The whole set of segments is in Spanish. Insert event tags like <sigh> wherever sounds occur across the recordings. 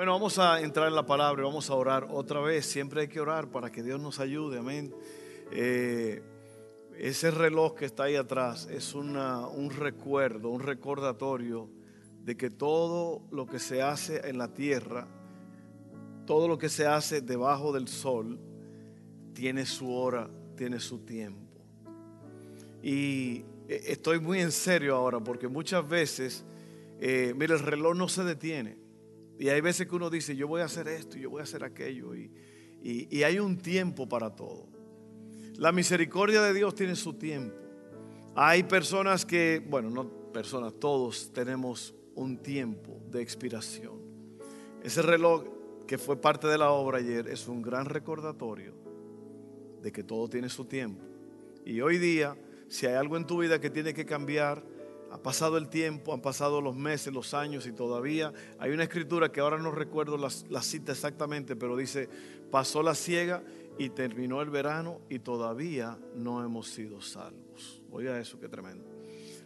Bueno, vamos a entrar en la palabra y vamos a orar otra vez. Siempre hay que orar para que Dios nos ayude, amén. Eh, ese reloj que está ahí atrás es una, un recuerdo, un recordatorio de que todo lo que se hace en la tierra, todo lo que se hace debajo del sol, tiene su hora, tiene su tiempo. Y eh, estoy muy en serio ahora porque muchas veces, eh, mire, el reloj no se detiene. Y hay veces que uno dice, yo voy a hacer esto, yo voy a hacer aquello. Y, y, hay un tiempo para todo. La misericordia de Dios tiene su tiempo. Hay personas que, bueno, no personas, todos tenemos un tiempo de expiración. Ese reloj que fue parte de la obra ayer es un gran recordatorio de que todo tiene su tiempo. Y hoy día, si hay algo en tu vida que tiene que cambiar, ha pasado el tiempo, han pasado los meses, los años y todavía hay una escritura que ahora no recuerdo la, cita exactamente, pero dice, pasó la ciega y terminó el verano y todavía no hemos sido salvos. Oiga eso, qué tremendo.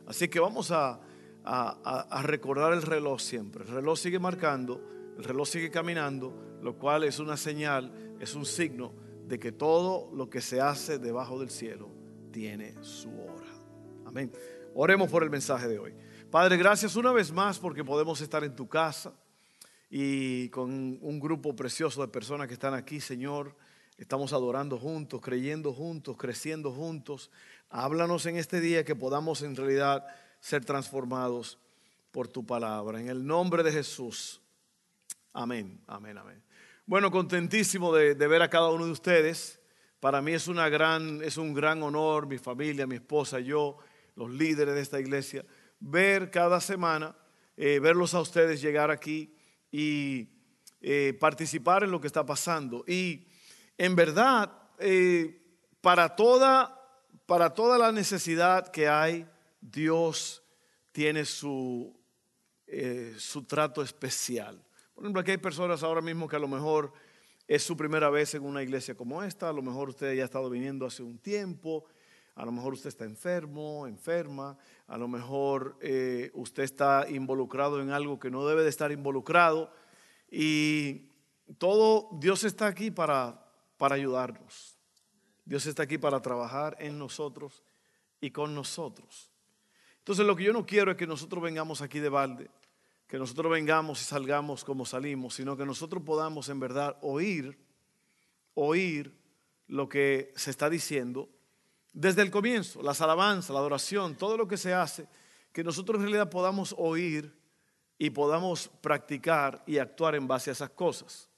Así que vamos a, a, recordar el reloj siempre. El reloj sigue marcando, el reloj sigue caminando, lo cual es una señal, es un signo de que todo lo que se hace debajo del cielo tiene su hora. Amén. Oremos por el mensaje de hoy. Padre, gracias una vez más porque podemos estar en tu casa y con un grupo precioso de personas que están aquí, Señor. Estamos adorando juntos, creyendo juntos, creciendo juntos. Háblanos en este día que podamos en realidad ser transformados por tu palabra. En el nombre de Jesús. Amén, amén, amén. Bueno, contentísimo de, ver a cada uno de ustedes. Para mí es, una gran, es un gran honor, mi familia, mi esposa, yo los líderes de esta iglesia, ver cada semana, eh, verlos a ustedes llegar aquí y eh, participar en lo que está pasando. Y en verdad, eh, para, toda, para toda la necesidad que hay, Dios tiene su, su trato especial. Por ejemplo, aquí hay personas ahora mismo que a lo mejor es su primera vez en una iglesia como esta, a lo mejor usted ya ha estado viniendo hace un tiempo a lo mejor usted está enfermo, enferma, a lo mejor eh, usted está involucrado en algo que no debe de estar involucrado. Y todo, Dios está aquí para, para ayudarnos. Dios está aquí para trabajar en nosotros y con nosotros. Entonces lo que yo no quiero es que nosotros vengamos aquí de balde, que nosotros vengamos y salgamos como salimos, sino que nosotros podamos en verdad oír, oír lo que se está diciendo desde el comienzo, las alabanzas, la adoración, todo lo que se hace, que nosotros en realidad podamos oír y podamos practicar y actuar en base a esas cosas.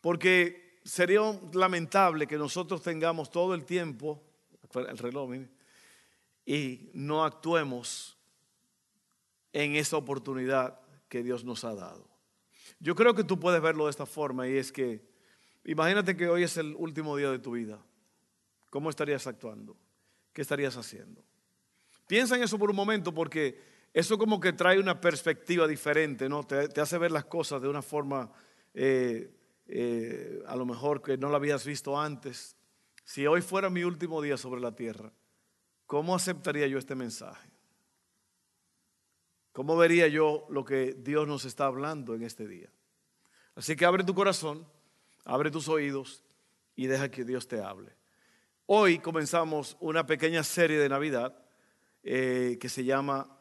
Porque sería lamentable que nosotros tengamos todo el tiempo, el reloj, y no actuemos en esa oportunidad que Dios nos ha dado. Yo creo que tú puedes verlo de esta forma y es que imagínate que hoy es el último día de tu vida. ¿Cómo estarías actuando? ¿Qué estarías haciendo? Piensa en eso por un momento porque eso como que trae una perspectiva diferente, ¿no? Te, hace ver las cosas de una forma eh, eh, a lo mejor que no la habías visto antes. Si hoy fuera mi último día sobre la tierra, ¿cómo aceptaría yo este mensaje? ¿Cómo vería yo lo que Dios nos está hablando en este día? Así que abre tu corazón, abre tus oídos y deja que Dios te hable. Hoy comenzamos una pequeña serie de Navidad eh, que se llama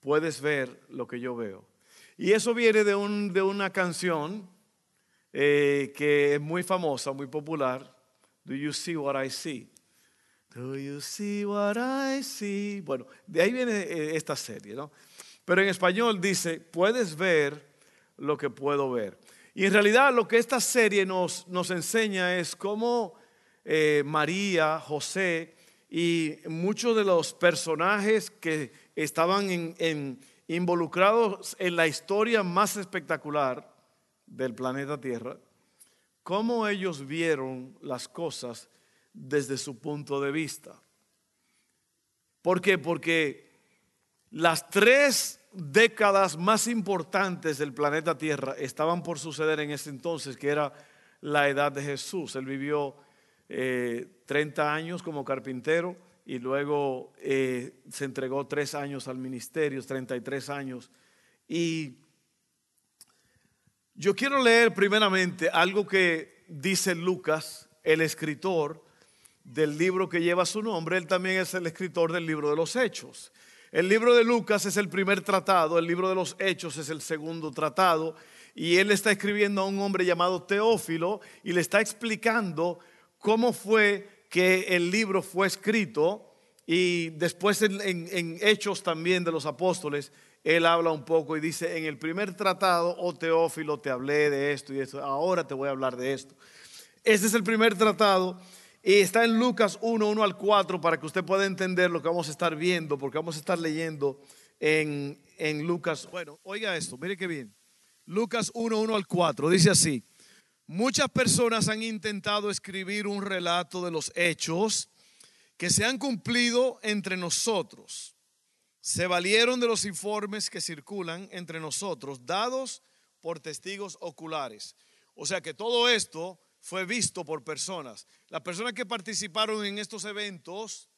Puedes ver lo que yo veo. Y eso viene de, un, de una canción eh, que es muy famosa, muy popular. Do you see what I see? Do you see what I see? Bueno, de ahí viene eh, esta serie, ¿no? Pero en español dice, puedes ver lo que puedo ver. Y en realidad lo que esta serie nos, nos enseña es cómo eh, María, José y muchos de los personajes que estaban involucrados en la historia más espectacular del planeta Tierra, cómo ellos vieron las cosas desde su punto de vista. ¿Por qué? Porque las tres décadas más importantes del planeta Tierra estaban por suceder en ese entonces, que era la edad de Jesús. Él vivió 30 eh, años como carpintero y luego eh, se entregó tres años al ministerio, 33 años. Y yo quiero leer primeramente algo que dice Lucas, el escritor del libro que lleva su nombre. Él también es el escritor del libro de los Hechos. El libro de Lucas es el primer tratado, el libro de los Hechos es el segundo tratado. Y él está escribiendo a un hombre llamado Teófilo y le está explicando cómo fue que el libro fue escrito y después en, Hechos también de los apóstoles, él habla un poco y dice, en el primer tratado, oh Teófilo, te hablé de esto y esto, ahora te voy a hablar de esto. Este es el primer tratado y está en Lucas 1, 1 al 4 para que usted pueda entender lo que vamos a estar viendo, porque vamos a estar leyendo en, en Lucas. Bueno, oiga esto, mire qué bien. Lucas 1, 1 al 4 dice así. Muchas personas han intentado escribir un relato de los hechos que se han cumplido entre nosotros. Se valieron de los informes que circulan entre nosotros, dados por testigos oculares. O sea que todo esto fue visto por personas. Las personas que participaron en estos eventos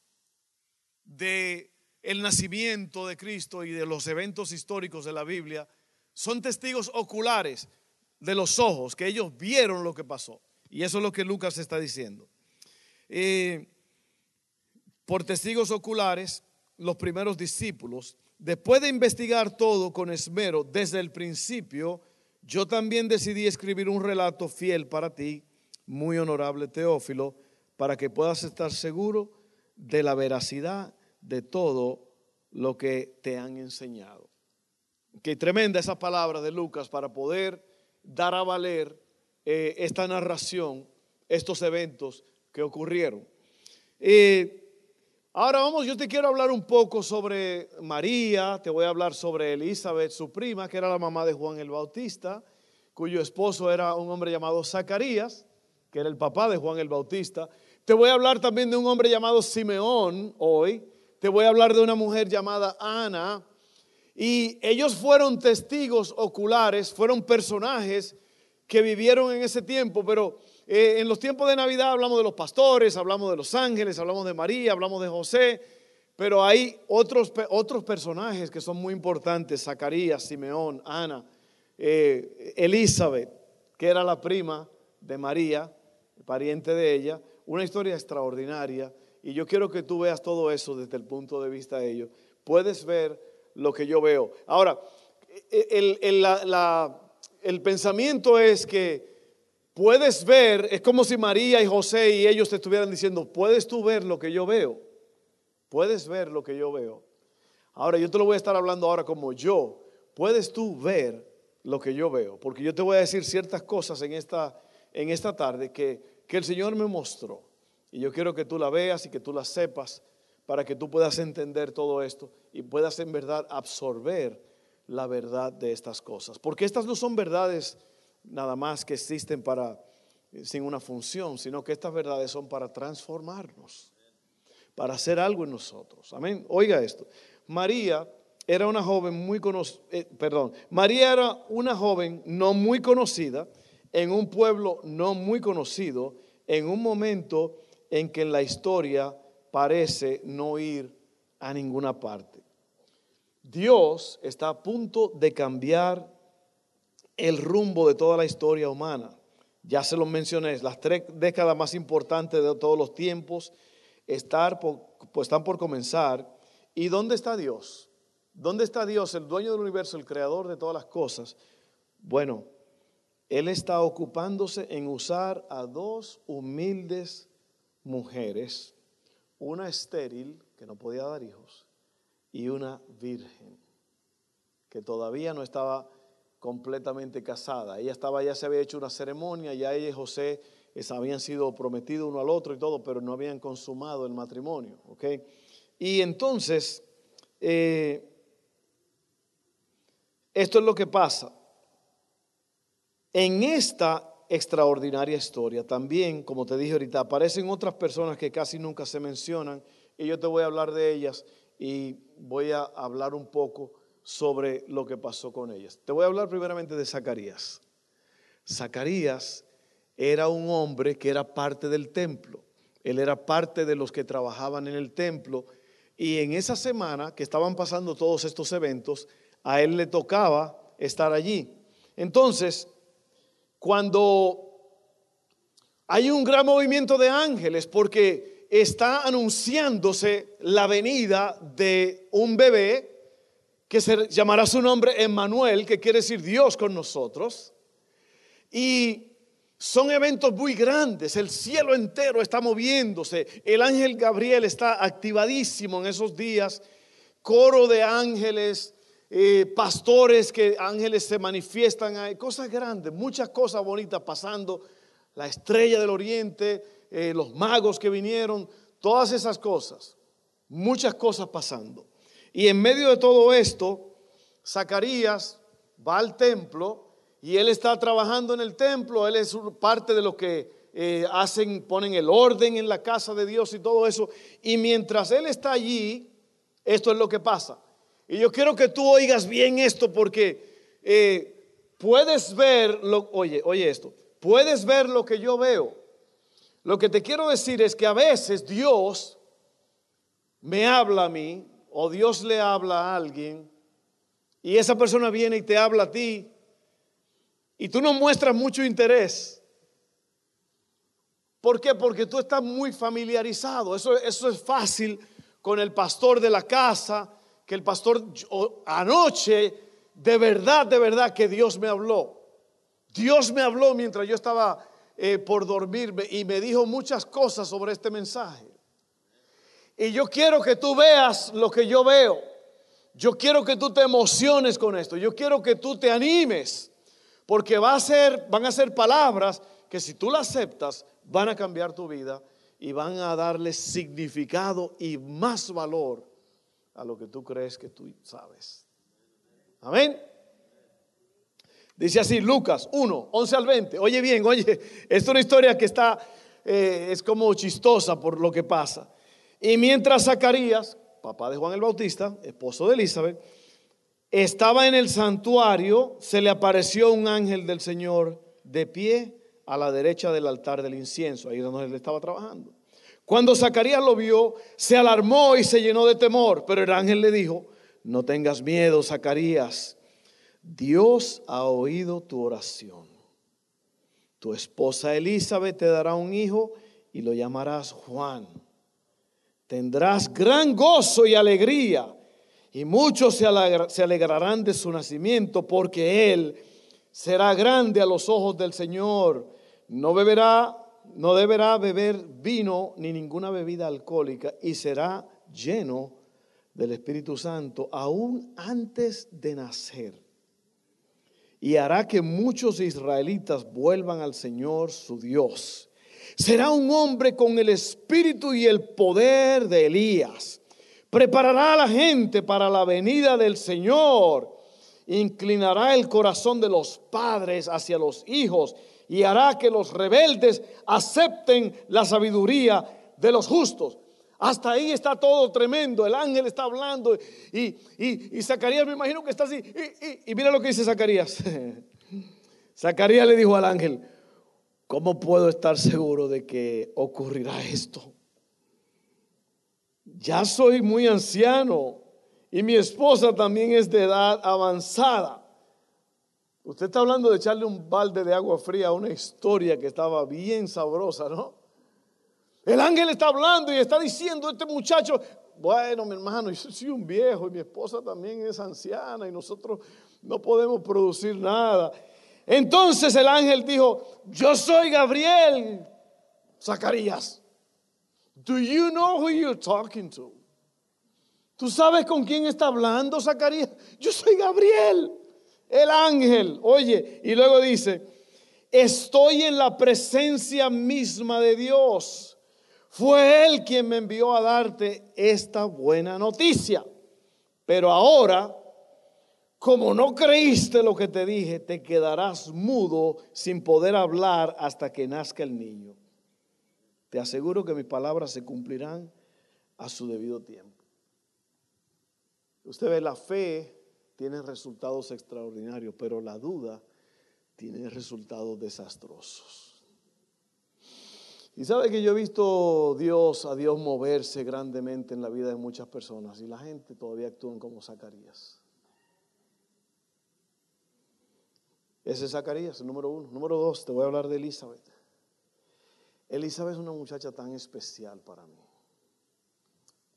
de el nacimiento de Cristo y de los eventos históricos de la Biblia son testigos oculares de los ojos, que ellos vieron lo que pasó. Y eso es lo que Lucas está diciendo. Eh, por testigos oculares, los primeros discípulos, después de investigar todo con esmero desde el principio, yo también decidí escribir un relato fiel para ti, muy honorable Teófilo, para que puedas estar seguro de la veracidad de todo lo que te han enseñado. Qué tremenda esa palabra de Lucas para poder dar a valer eh, esta narración, estos eventos que ocurrieron. Eh, ahora vamos, yo te quiero hablar un poco sobre María, te voy a hablar sobre Elizabeth, su prima, que era la mamá de Juan el Bautista, cuyo esposo era un hombre llamado Zacarías, que era el papá de Juan el Bautista. Te voy a hablar también de un hombre llamado Simeón hoy. Te voy a hablar de una mujer llamada Ana, y ellos fueron testigos oculares, fueron personajes que vivieron en ese tiempo, pero eh, en los tiempos de Navidad hablamos de los pastores, hablamos de los ángeles, hablamos de María, hablamos de José, pero hay otros, otros personajes que son muy importantes, Zacarías, Simeón, Ana, eh, Elizabeth, que era la prima de María, pariente de ella, una historia extraordinaria, y yo quiero que tú veas todo eso desde el punto de vista de ellos. Puedes ver lo que yo veo. Ahora, el, el, pensamiento es que puedes ver, es como si María y José y ellos te estuvieran diciendo, puedes tú ver lo que yo veo, puedes ver lo que yo veo. Ahora, yo te lo voy a estar hablando ahora como yo, puedes tú ver lo que yo veo, porque yo te voy a decir ciertas cosas en esta, en esta tarde que, que el Señor me mostró. Y yo quiero que tú la veas y que tú la sepas para que tú puedas entender todo esto y puedas en verdad absorber la verdad de estas cosas. Porque estas no son verdades nada más que existen para sin una función, sino que estas verdades son para transformarnos, para hacer algo en nosotros. Amén. Oiga esto. María era una joven muy conocida, eh, perdón, María era una joven no muy conocida en un pueblo no muy conocido, en un momento en que en la historia parece no ir a ninguna parte. Dios está a punto de cambiar el rumbo de toda la historia humana. Ya se lo mencioné, las tres décadas más importantes de todos los tiempos pues están por comenzar. ¿Y dónde está Dios? ¿Dónde está Dios, el dueño del universo, el creador de todas las cosas? Bueno, Él está ocupándose en usar a dos humildes mujeres una estéril que no podía dar hijos y una virgen que todavía no estaba completamente casada. Ella estaba, ya se había hecho una ceremonia, ya ella y José habían sido prometidos uno al otro y todo, pero no habían consumado el matrimonio. Y entonces, eh, esto es lo que pasa. En esta extraordinaria historia. También, como te dije ahorita, aparecen otras personas que casi nunca se mencionan y yo te voy a hablar de ellas y voy a hablar un poco sobre lo que pasó con ellas. Te voy a hablar primeramente de Zacarías. Zacarías era un hombre que era parte del templo. Él era parte de los que trabajaban en el templo. Y en esa semana que estaban pasando todos estos eventos, a él le tocaba estar allí. Entonces, cuando hay un gran movimiento de ángeles, porque está anunciándose la venida de un bebé que se llamará su nombre Emmanuel, que quiere decir Dios con nosotros. Y son eventos muy grandes, el cielo entero está moviéndose, el ángel Gabriel está activadísimo en esos días, coro de ángeles, eh, pastores que ángeles se manifiestan, hay cosas grandes, muchas cosas bonitas pasando, la estrella del oriente, eh, los magos que vinieron, todas esas cosas, muchas cosas pasando. Y en medio de todo esto, Zacarías va al templo y él está trabajando en el templo, él es parte de lo que eh, hacen, ponen el orden en la casa de Dios y todo eso. Y mientras él está allí, esto es lo que pasa. Y yo quiero que tú oigas bien esto porque eh, puedes ver, lo, oye, oye esto, puedes ver lo que yo veo. Lo que te quiero decir es que a veces Dios me habla a mí o Dios le habla a alguien y esa persona viene y te habla a ti y tú no muestras mucho interés. ¿Por qué? Porque tú estás muy familiarizado. Eso, eso es fácil con el pastor de la casa, que el pastor anoche, de verdad, de verdad que Dios me habló. Dios me habló mientras yo estaba eh, por dormirme y me dijo muchas cosas sobre este mensaje. Y yo quiero que tú veas lo que yo veo. Yo quiero que tú te emociones con esto. Yo quiero que tú te animes. Porque va a ser, van a ser palabras que si tú las aceptas, van a cambiar tu vida y van a darle significado y más valor a lo que tú crees que tú sabes. Amén. Dice así Lucas 1, 11 al 20. Oye bien, oye, es una historia que está, eh, es como chistosa por lo que pasa. Y mientras Zacarías, papá de Juan el Bautista, esposo de Elizabeth, estaba en el santuario, se le apareció un ángel del Señor de pie a la derecha del altar del incienso, ahí donde él estaba trabajando. Cuando Zacarías lo vio, se alarmó y se llenó de temor, pero el ángel le dijo, no tengas miedo, Zacarías, Dios ha oído tu oración. Tu esposa Elizabeth te dará un hijo y lo llamarás Juan. Tendrás gran gozo y alegría y muchos se, alegrarán de su nacimiento porque él será grande a los ojos del Señor. No beberá no deberá beber vino ni ninguna bebida alcohólica y será lleno del Espíritu Santo aún antes de nacer. Y hará que muchos israelitas vuelvan al Señor su Dios. Será un hombre con el espíritu y el poder de Elías. Preparará a la gente para la venida del Señor. Inclinará el corazón de los padres hacia los hijos y hará que los rebeldes acepten la sabiduría de los justos. Hasta ahí está todo tremendo. El ángel está hablando y, y, Zacarías me imagino que está así. Y, y mira lo que dice Zacarías. <laughs> Zacarías le dijo al ángel, ¿cómo puedo estar seguro de que ocurrirá esto? Ya soy muy anciano y mi esposa también es de edad avanzada. Usted está hablando de echarle un balde de agua fría a una historia que estaba bien sabrosa, ¿no? El ángel está hablando y está diciendo, este muchacho, bueno, mi hermano, yo soy un viejo y mi esposa también es anciana y nosotros no podemos producir nada. Entonces el ángel dijo, yo soy Gabriel, Zacarías. Do you know who you're talking to? ¿Tú sabes con quién está hablando Zacarías? Yo soy Gabriel el ángel, oye, y luego dice, estoy en la presencia misma de Dios. Fue Él quien me envió a darte esta buena noticia. Pero ahora como no creíste lo que te dije, te quedarás mudo sin poder hablar hasta que nazca el niño. Te aseguro que mis palabras se cumplirán a su debido tiempo. Usted ve, la fe tiene resultados extraordinarios, pero la duda tiene resultados desastrosos. Y sabe que yo he visto Dios, a Dios moverse grandemente en la vida de muchas personas y la gente todavía actúa como Zacarías. Ese es Zacarías, el número uno. Número dos, te voy a hablar de Elizabeth. Elizabeth es una muchacha tan especial para mí,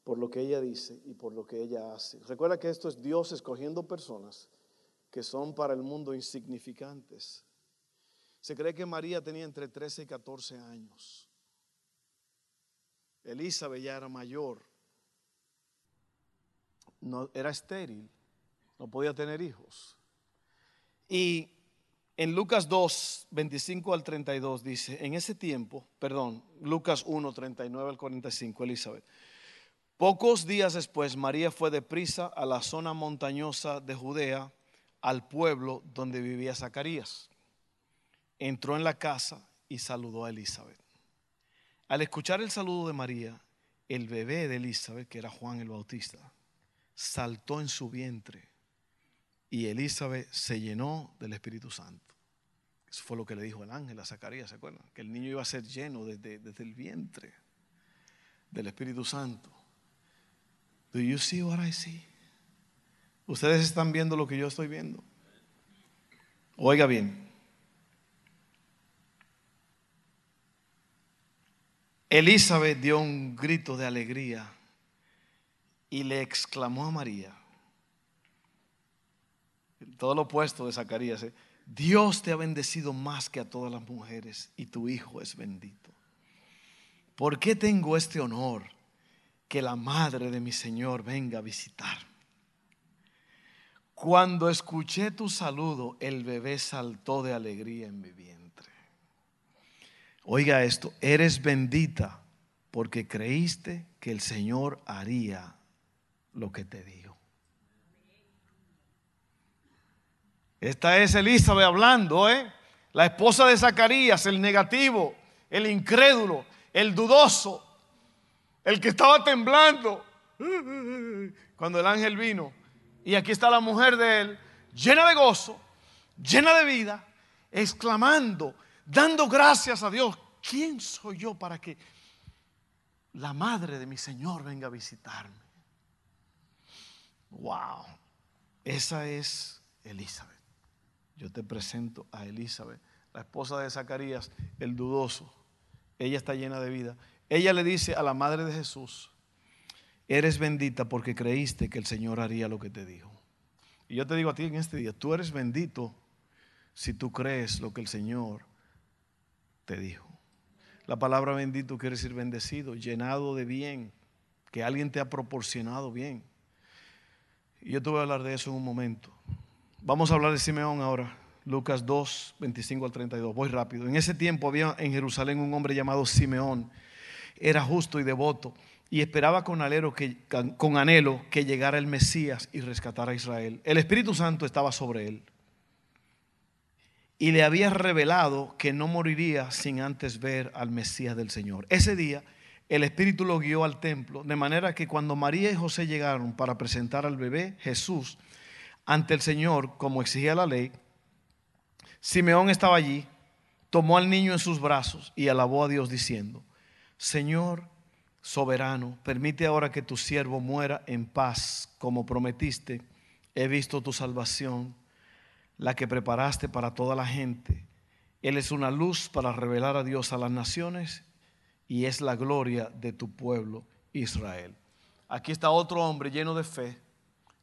por lo que ella dice y por lo que ella hace. Recuerda que esto es Dios escogiendo personas que son para el mundo insignificantes. Se cree que María tenía entre 13 y 14 años. Elizabeth ya era mayor, no, era estéril, no podía tener hijos. Y en Lucas 2, 25 al 32 dice, en ese tiempo, perdón, Lucas 1, 39 al 45, Elizabeth. Pocos días después, María fue deprisa a la zona montañosa de Judea, al pueblo donde vivía Zacarías. Entró en la casa y saludó a Elizabeth. Al escuchar el saludo de María, el bebé de Elizabeth, que era Juan el Bautista, saltó en su vientre y Elizabeth se llenó del Espíritu Santo. Eso fue lo que le dijo el ángel a Zacarías, ¿se acuerdan? Que el niño iba a ser lleno desde, desde el vientre del Espíritu Santo. Do you see what I see? Ustedes están viendo lo que yo estoy viendo. Oiga bien, Elizabeth dio un grito de alegría y le exclamó a María, todo lo opuesto de Zacarías, ¿eh? Dios te ha bendecido más que a todas las mujeres y tu hijo es bendito. ¿Por qué tengo este honor que la madre de mi Señor venga a visitar? Cuando escuché tu saludo, el bebé saltó de alegría en mi vientre. Oiga esto, eres bendita porque creíste que el Señor haría lo que te dijo. Esta es Elizabeth hablando, ¿eh? La esposa de Zacarías, el negativo, el incrédulo, el dudoso, el que estaba temblando. Cuando el ángel vino, y aquí está la mujer de él, llena de gozo, llena de vida, exclamando, dando gracias a Dios. ¿Quién soy yo para que la madre de mi Señor venga a visitarme? Wow, esa es Elizabeth. Yo te presento a Elizabeth, la esposa de Zacarías, el dudoso. Ella está llena de vida. Ella le dice a la madre de Jesús, eres bendita porque creíste que el Señor haría lo que te dijo. Y yo te digo a ti en este día, tú eres bendito si tú crees lo que el Señor te dijo. La palabra bendito quiere decir bendecido, llenado de bien, que alguien te ha proporcionado bien. Y yo te voy a hablar de eso en un momento. Vamos a hablar de Simeón ahora. Lucas 2, 25 al 32. Voy rápido. En ese tiempo había en Jerusalén un hombre llamado Simeón. Era justo y devoto y esperaba con, con anhelo que llegara el Mesías y rescatara a Israel. El Espíritu Santo estaba sobre él y le había revelado que no moriría sin antes ver al Mesías del Señor. Ese día el Espíritu lo guió al templo, de manera que cuando María y José llegaron para presentar al bebé Jesús ante el Señor, como exigía la ley, Simeón estaba allí, tomó al niño en sus brazos y alabó a Dios diciendo, Señor soberano, permite ahora que tu siervo muera en paz, como prometiste, he visto tu salvación la que preparaste para toda la gente. Él es una luz para revelar a Dios a las naciones y es la gloria de tu pueblo Israel. Aquí está otro hombre lleno de fe,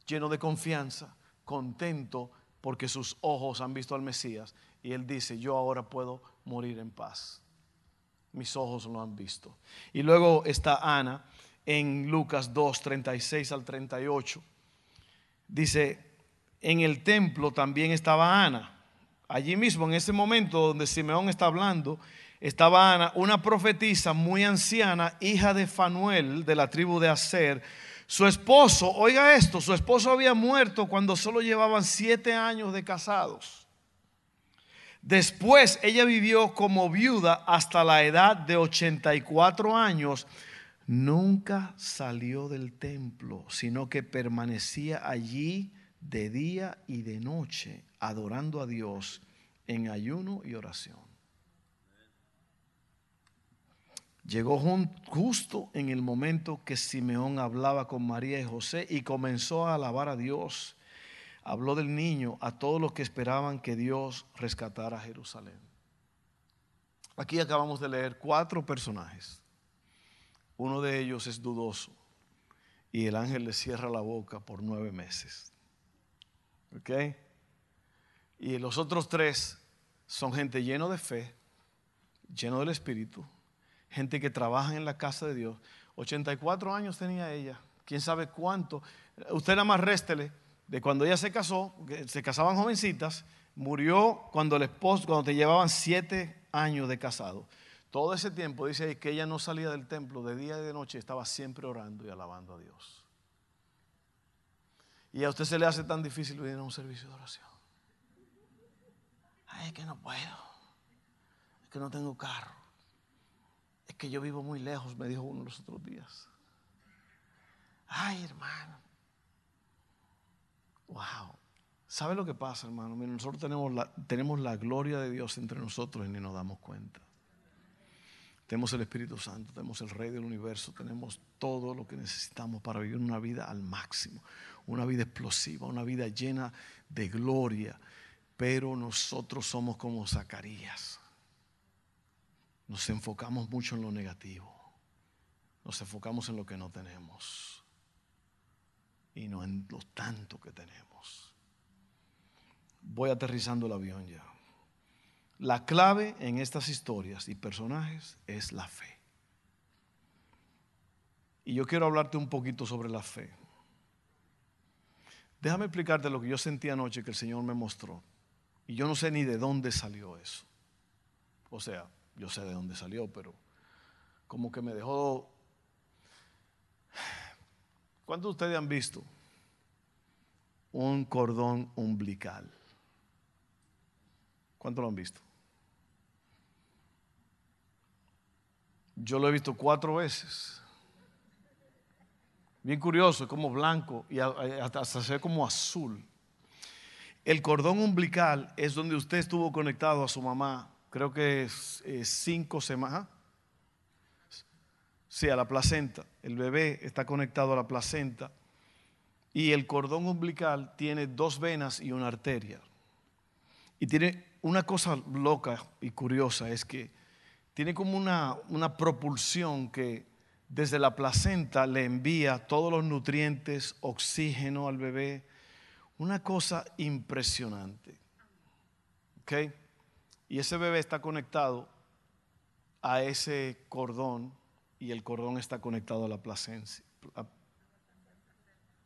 lleno de confianza, contento porque sus ojos han visto al Mesías y él dice, yo ahora puedo morir en paz. Mis ojos lo han visto. Y luego está Ana en Lucas 2, 36 al 38. Dice, en el templo también estaba Ana. Allí mismo, en ese momento donde Simeón está hablando, estaba Ana, una profetisa muy anciana, hija de Fanuel, de la tribu de Aser. Su esposo, oiga esto, su esposo había muerto cuando solo llevaban siete años de casados. Después ella vivió como viuda hasta la edad de 84 años. Nunca salió del templo, sino que permanecía allí de día y de noche, adorando a Dios en ayuno y oración. Llegó justo en el momento que Simeón hablaba con María y José y comenzó a alabar a Dios. Habló del niño a todos los que esperaban que Dios rescatara a Jerusalén. Aquí acabamos de leer cuatro personajes. Uno de ellos es dudoso y el ángel le cierra la boca por nueve meses. ¿Ok? Y los otros tres son gente lleno de fe, lleno del Espíritu, gente que trabaja en la casa de Dios. 84 años tenía ella, quién sabe cuánto. Usted nada más réstele de cuando ella se casó, se casaban jovencitas, murió cuando el esposo, cuando te llevaban siete años de casado. Todo ese tiempo dice que ella no salía del templo de día y de noche, estaba siempre orando y alabando a Dios. Y a usted se le hace tan difícil venir a un servicio de oración. Ay, es que no puedo. Es que no tengo carro. Es que yo vivo muy lejos, me dijo uno los otros días. Ay, hermano. Wow. ¿Sabe lo que pasa, hermano? nosotros tenemos la, tenemos la gloria de Dios entre nosotros y ni nos damos cuenta. Tenemos el Espíritu Santo, tenemos el Rey del Universo, tenemos todo lo que necesitamos para vivir una vida al máximo, una vida explosiva, una vida llena de gloria. Pero nosotros somos como Zacarías. Nos enfocamos mucho en lo negativo. Nos enfocamos en lo que no tenemos y no en lo tanto que tenemos. Voy aterrizando el avión ya. La clave en estas historias y personajes es la fe. Y yo quiero hablarte un poquito sobre la fe. Déjame explicarte lo que yo sentí anoche que el Señor me mostró. Y yo no sé ni de dónde salió eso. O sea, yo sé de dónde salió, pero como que me dejó... ¿Cuántos de ustedes han visto un cordón umbilical? ¿Cuántos lo han visto? Yo lo he visto cuatro veces. Bien curioso, como blanco y hasta se ve como azul. El cordón umbilical es donde usted estuvo conectado a su mamá, creo que es, cinco semanas. Sí, a la placenta. El bebé está conectado a la placenta. Y el cordón umbilical tiene dos venas y una arteria. Y tiene una cosa loca y curiosa, es que tiene como una, una propulsión que desde la placenta le envía todos los nutrientes, oxígeno al bebé. Una cosa impresionante. ¿Ok? Y ese bebé está conectado a ese cordón y el cordón está conectado a la placencia.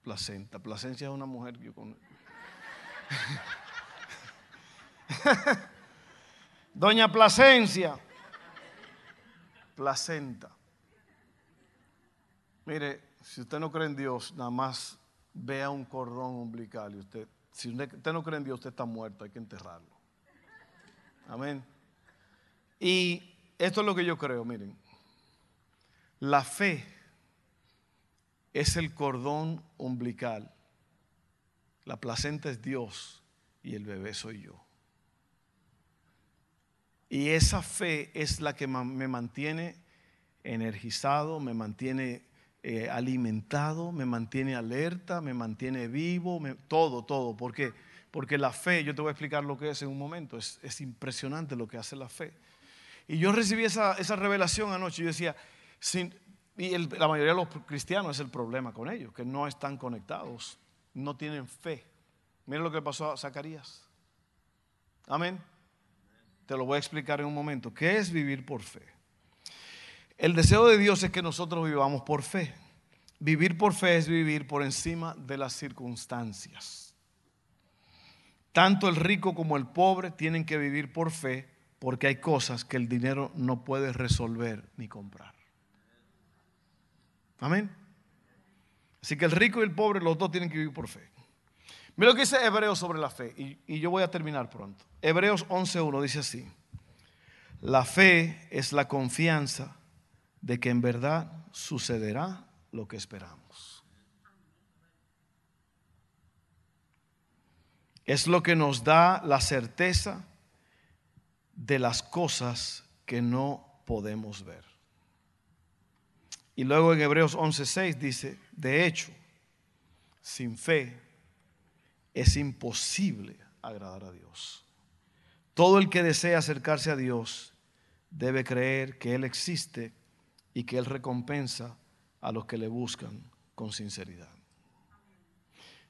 placenta. Placencia es una mujer que yo conozco. <laughs> Doña Placencia placenta. Mire, si usted no cree en Dios, nada más vea un cordón umbilical y usted, si usted no cree en Dios, usted está muerto, hay que enterrarlo. Amén. Y esto es lo que yo creo, miren. La fe es el cordón umbilical. La placenta es Dios y el bebé soy yo. Y esa fe es la que me mantiene energizado, me mantiene eh, alimentado, me mantiene alerta, me mantiene vivo, todo, todo. ¿Por qué? Porque la fe, yo te voy a explicar lo que es en un momento, es, impresionante lo que hace la fe. Y yo recibí esa, revelación anoche, yo decía, y la mayoría de los cristianos es el problema con ellos, que no están conectados, no tienen fe. Miren lo que pasó a Zacarías. Amén. Te lo voy a explicar en un momento. ¿Qué es vivir por fe? El deseo de Dios es que nosotros vivamos por fe. Vivir por fe es vivir por encima de las circunstancias. Tanto el rico como el pobre tienen que vivir por fe porque hay cosas que el dinero no puede resolver ni comprar. Amén. Así que el rico y el pobre, los dos tienen que vivir por fe. Mira lo que dice Hebreos sobre la fe, y, y yo voy a terminar pronto. Hebreos 11.1 dice así, la fe es la confianza de que en verdad sucederá lo que esperamos. Es lo que nos da la certeza de las cosas que no podemos ver. Y luego en Hebreos 11:6 dice, de hecho, sin fe es imposible agradar a Dios. Todo el que desea acercarse a Dios debe creer que Él existe y que Él recompensa a los que le buscan con sinceridad.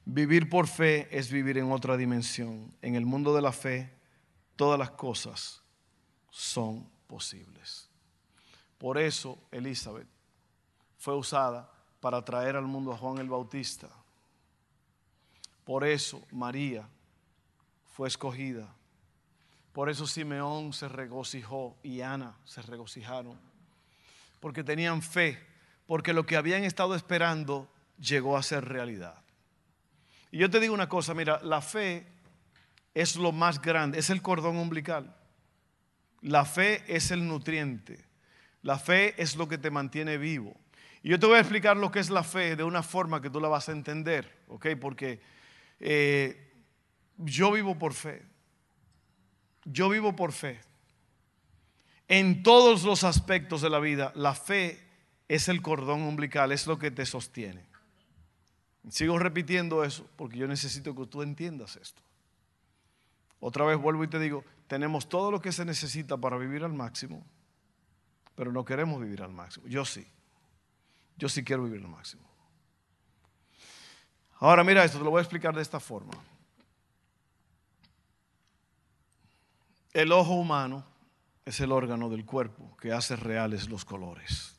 Vivir por fe es vivir en otra dimensión. En el mundo de la fe, todas las cosas son posibles. Por eso Elizabeth fue usada para traer al mundo a Juan el Bautista. Por eso María fue escogida. Por eso Simeón se regocijó y Ana se regocijaron. Porque tenían fe, porque lo que habían estado esperando llegó a ser realidad. Y yo te digo una cosa, mira, la fe es lo más grande, es el cordón umbilical. La fe es el nutriente. La fe es lo que te mantiene vivo. Y yo te voy a explicar lo que es la fe de una forma que tú la vas a entender, ¿ok? Porque eh, yo vivo por fe. Yo vivo por fe. En todos los aspectos de la vida, la fe es el cordón umbilical, es lo que te sostiene. Sigo repitiendo eso porque yo necesito que tú entiendas esto. Otra vez vuelvo y te digo, tenemos todo lo que se necesita para vivir al máximo, pero no queremos vivir al máximo. Yo sí. Yo sí quiero vivir al máximo. Ahora mira esto, te lo voy a explicar de esta forma. El ojo humano es el órgano del cuerpo que hace reales los colores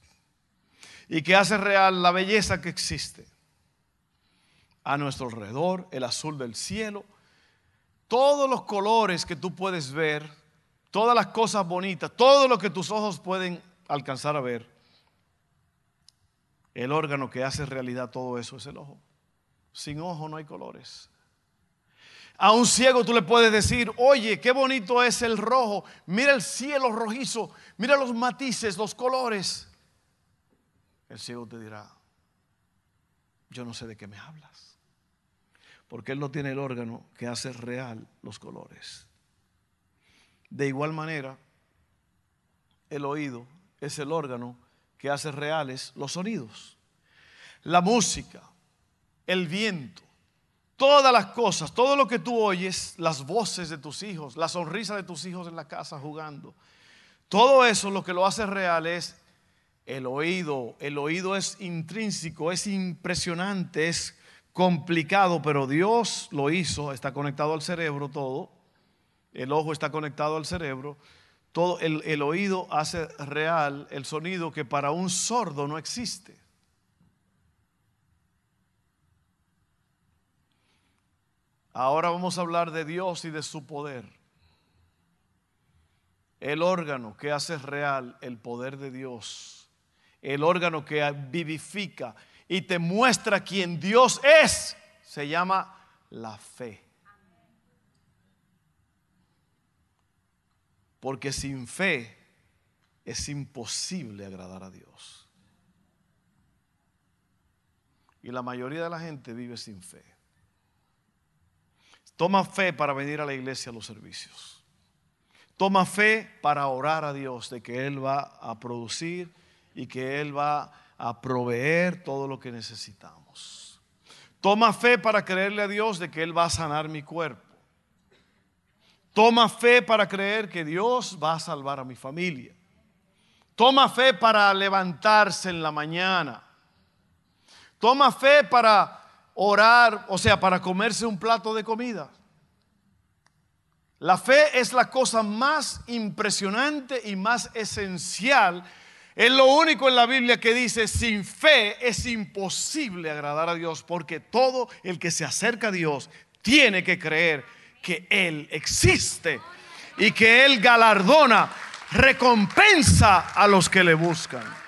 y que hace real la belleza que existe a nuestro alrededor, el azul del cielo, todos los colores que tú puedes ver, todas las cosas bonitas, todo lo que tus ojos pueden alcanzar a ver, el órgano que hace realidad todo eso es el ojo. Sin ojo no hay colores. A un ciego tú le puedes decir, oye, qué bonito es el rojo, mira el cielo rojizo, mira los matices, los colores. El ciego te dirá, yo no sé de qué me hablas, porque él no tiene el órgano que hace real los colores. De igual manera, el oído es el órgano que hace reales los sonidos. La música, el viento, todas las cosas, todo lo que tú oyes, las voces de tus hijos, la sonrisa de tus hijos en la casa jugando, todo eso lo que lo hace real es el oído. El oído es intrínseco, es impresionante, es complicado, pero Dios lo hizo, está conectado al cerebro todo, el ojo está conectado al cerebro todo el, oído hace real el sonido que para un sordo no existe. Ahora vamos a hablar de Dios y de su poder. El órgano que hace real el poder de Dios. El órgano que vivifica y te muestra quién Dios es. Se llama la fe. Porque sin fe es imposible agradar a Dios. Y la mayoría de la gente vive sin fe. Toma fe para venir a la iglesia a los servicios. Toma fe para orar a Dios de que Él va a producir y que Él va a proveer todo lo que necesitamos. Toma fe para creerle a Dios de que Él va a sanar mi cuerpo. Toma fe para creer que Dios va a salvar a mi familia. Toma fe para levantarse en la mañana. Toma fe para orar, o sea, para comerse un plato de comida. La fe es la cosa más impresionante y más esencial. Es lo único en la Biblia que dice, sin fe es imposible agradar a Dios, porque todo el que se acerca a Dios tiene que creer que Él existe y que Él galardona, recompensa a los que le buscan.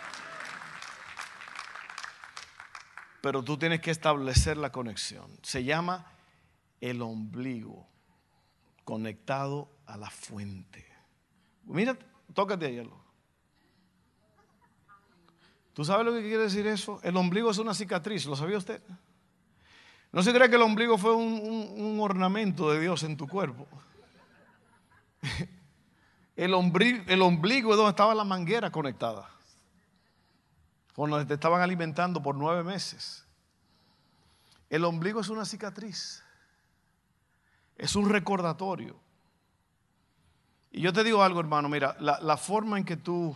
pero tú tienes que establecer la conexión. Se llama el ombligo conectado a la fuente. Mira, tócate ahí. ¿Tú sabes lo que quiere decir eso? El ombligo es una cicatriz, ¿lo sabía usted? No se cree que el ombligo fue un, ornamento de Dios en tu cuerpo. <laughs> El ombligo, el ombligo es donde estaba la manguera conectada. Cuando te estaban alimentando por nueve meses. El ombligo es una cicatriz. Es un recordatorio. Y yo te digo algo, hermano, mira, la, la forma en que tú...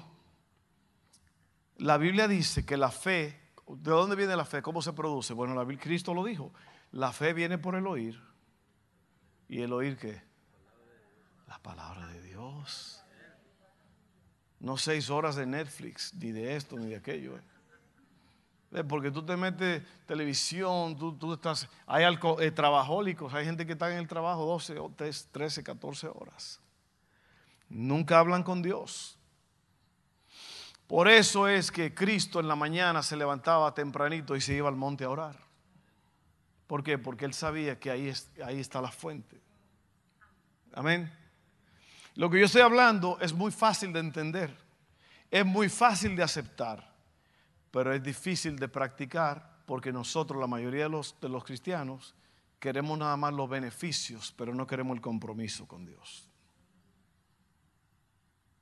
La Biblia dice que la fe, ¿de dónde viene la fe? ¿Cómo se produce? Bueno, la, Cristo lo dijo. La fe viene por el oír. ¿Y el oír qué? La palabra de Dios. No seis horas de Netflix, ni de esto, ni de aquello. ¿eh? Porque tú te metes televisión, tú, estás. Hay eh, trabajólicos, hay gente que está en el trabajo 12, 13, 14 horas. Nunca hablan con Dios. Por eso es que Cristo en la mañana se levantaba tempranito y se iba al monte a orar. ¿Por qué? Porque él sabía que ahí, está la fuente. Amén. Lo que yo estoy hablando es muy fácil de entender, es muy fácil de aceptar, pero es difícil de practicar porque nosotros, la mayoría de los, de los cristianos, queremos nada más los beneficios, pero no queremos el compromiso con Dios.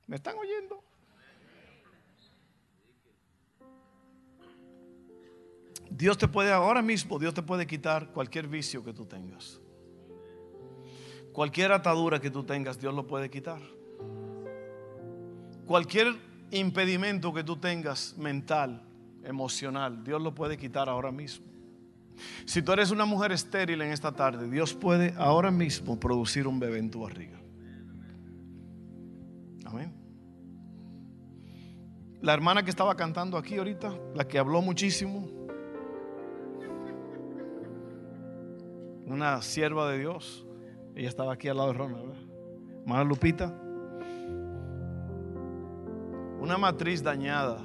¿Me están oyendo? Dios te puede, ahora mismo, Dios te puede quitar cualquier vicio que tú tengas. Cualquier atadura que tú tengas, Dios lo puede quitar. Cualquier impedimento que tú tengas mental, emocional, Dios lo puede quitar ahora mismo. Si tú eres una mujer estéril en esta tarde, Dios puede ahora mismo producir un bebé en tu barriga. Amén. La hermana que estaba cantando aquí ahorita, la que habló muchísimo, una sierva de Dios, ella estaba aquí al lado de Ronald, ¿verdad? Lupita. Una matriz dañada.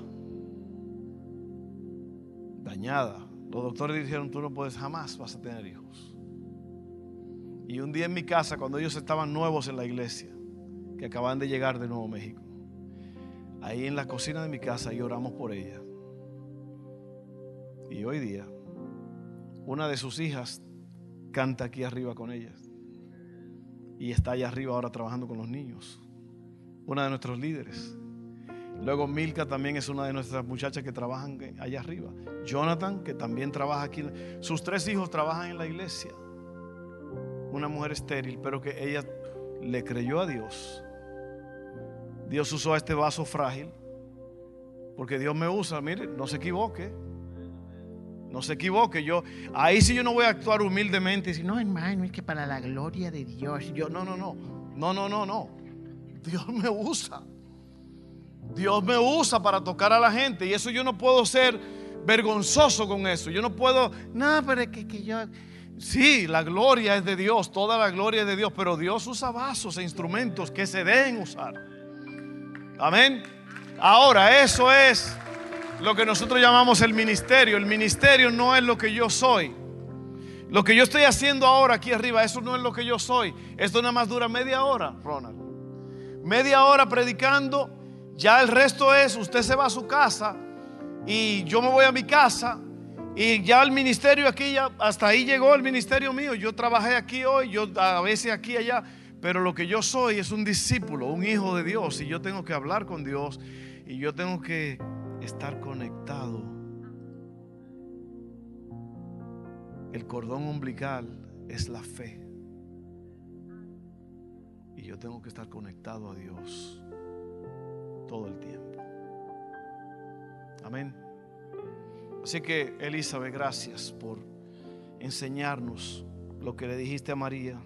Dañada. Los doctores dijeron, tú no puedes, jamás vas a tener hijos. Y un día en mi casa, cuando ellos estaban nuevos en la iglesia, que acaban de llegar de Nuevo México, ahí en la cocina de mi casa lloramos por ella. Y hoy día, una de sus hijas canta aquí arriba con ellas y está allá arriba ahora trabajando con los niños. Una de nuestros líderes. Luego Milka también es una de nuestras muchachas que trabajan allá arriba. Jonathan, que también trabaja aquí. Sus tres hijos trabajan en la iglesia. Una mujer estéril, pero que ella le creyó a Dios. Dios usó este vaso frágil. Porque Dios me usa, mire, no se equivoque. No se equivoque, yo ahí sí yo no voy a actuar humildemente y decir, no, hermano, es que para la gloria de Dios. Yo, no, no, no. No, no, no, no. Dios me usa. Dios me usa para tocar a la gente y eso yo no puedo ser vergonzoso con eso. Yo no puedo, no, pero es que, que yo Sí, la gloria es de Dios, toda la gloria es de Dios, pero Dios usa vasos e instrumentos que se deben usar. Amén. Ahora, eso es lo que nosotros llamamos el ministerio. El ministerio no es lo que yo soy. Lo que yo estoy haciendo ahora aquí arriba, eso no es lo que yo soy. Esto nada más dura media hora, Ronald. Media hora predicando. Ya el resto es, usted se va a su casa y yo me voy a mi casa. Y ya el ministerio aquí, ya, hasta ahí llegó el ministerio mío. Yo trabajé aquí hoy, yo a veces aquí allá. Pero lo que yo soy es un discípulo, un hijo de Dios. Y yo tengo que hablar con Dios. Y yo tengo que estar conectado. El cordón umbilical es la fe. Y yo tengo que estar conectado a Dios todo el tiempo. Amén. Así que, Elizabeth, gracias por enseñarnos lo que le dijiste a María.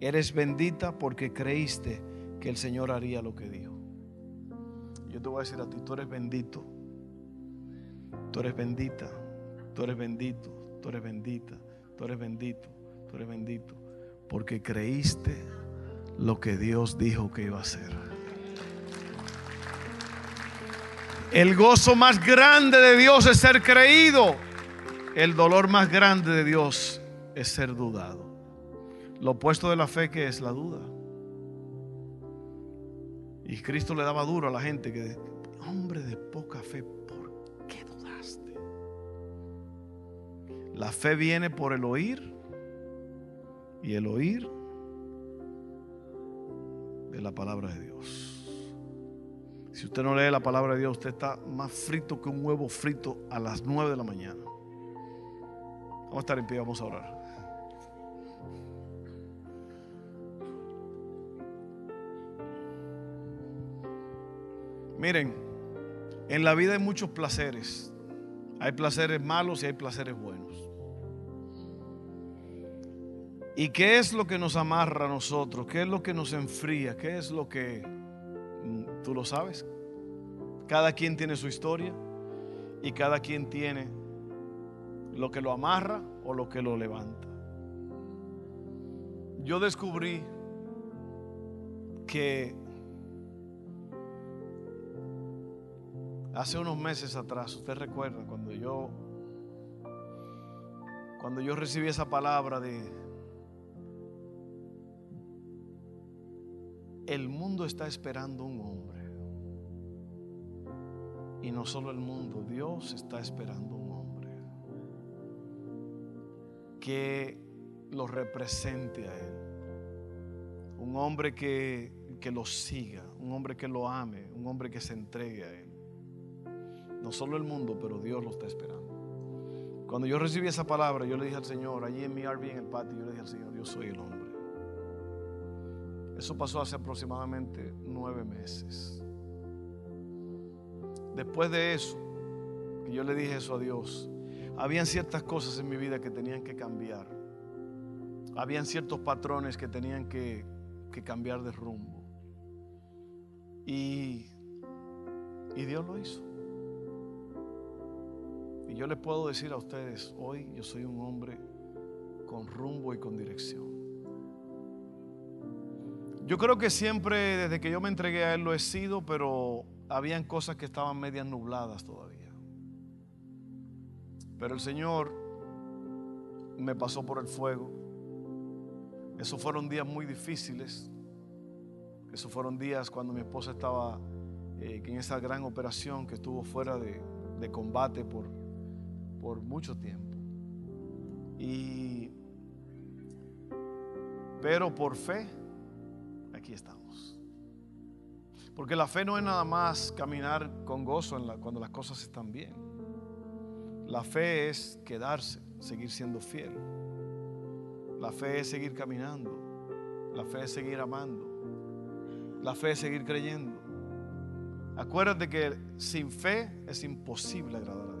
Eres bendita porque creíste que el Señor haría lo que dijo. Yo te voy a decir a ti, tú eres bendito Tú eres bendita, tú eres bendito, tú eres bendita, tú eres bendito, tú eres bendito, porque creíste lo que Dios dijo que iba a hacer. El gozo más grande de Dios es ser creído. El dolor más grande de Dios es ser dudado. Lo opuesto de la fe que es la duda. Y Cristo le daba duro a la gente que, hombre de poca fe, La fe viene por el oír y el oír de la palabra de Dios. Si usted no lee la palabra de Dios, usted está más frito que un huevo frito a las 9 de la mañana. Vamos a estar en pie, vamos a orar. Miren, en la vida hay muchos placeres. Hay placeres malos y hay placeres buenos. ¿Y qué es lo que nos amarra a nosotros? ¿Qué es lo que nos enfría? ¿Qué es lo que... Mm, ¿Tú lo sabes? Cada quien tiene su historia y cada quien tiene lo que lo amarra o lo que lo levanta. Yo descubrí que hace unos meses atrás, usted recuerda cuando yo cuando yo recibí esa palabra de el mundo está esperando un hombre. Y no solo el mundo, Dios está esperando un hombre que lo represente a Él. Un hombre que, que lo siga, un hombre que lo ame, un hombre que se entregue a Él. No solo el mundo, pero Dios lo está esperando. Cuando yo recibí esa palabra, yo le dije al Señor, allí en mi RV en el patio, yo le dije al Señor, yo soy el hombre. Eso pasó hace aproximadamente nueve meses. Después de eso, que yo le dije eso a Dios, habían ciertas cosas en mi vida que tenían que cambiar. Habían ciertos patrones que tenían que, que cambiar de rumbo. Y, y Dios lo hizo. Yo les puedo decir a ustedes, hoy yo soy un hombre con rumbo y con dirección. Yo creo que siempre, desde que yo me entregué a Él, lo he sido, pero habían cosas que estaban medias nubladas todavía. Pero el Señor me pasó por el fuego. Esos fueron días muy difíciles. Esos fueron días cuando mi esposa estaba eh, en esa gran operación que estuvo fuera de, de combate por, por mucho tiempo. Y, pero por fe, aquí estamos. Porque la fe no es nada más caminar con gozo cuando las cosas están bien. La fe es quedarse, seguir siendo fiel. La fe es seguir caminando. La fe es seguir amando. La fe es seguir creyendo. Acuérdate que sin fe es imposible agradar a Dios.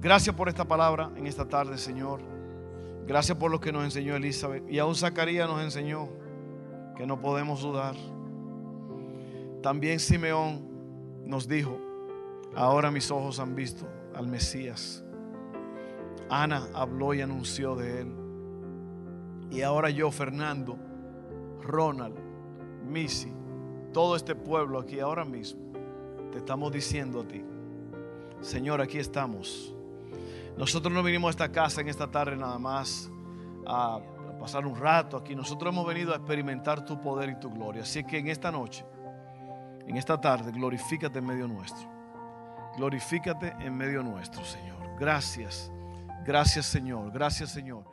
Gracias por esta palabra en esta tarde, Señor. Gracias por lo que nos enseñó Elizabeth. Y aún Zacarías nos enseñó que no podemos dudar. También Simeón nos dijo, ahora mis ojos han visto al Mesías. Ana habló y anunció de él. Y ahora yo, Fernando, Ronald, Missy, todo este pueblo aquí ahora mismo, te estamos diciendo a ti, Señor, aquí estamos nosotros no vinimos a esta casa en esta tarde nada más a pasar un rato aquí. Nosotros hemos venido a experimentar tu poder y tu gloria. Así que en esta noche, en esta tarde, glorifícate en medio nuestro. Glorifícate en medio nuestro, Señor. Gracias. Gracias, Señor. Gracias, Señor.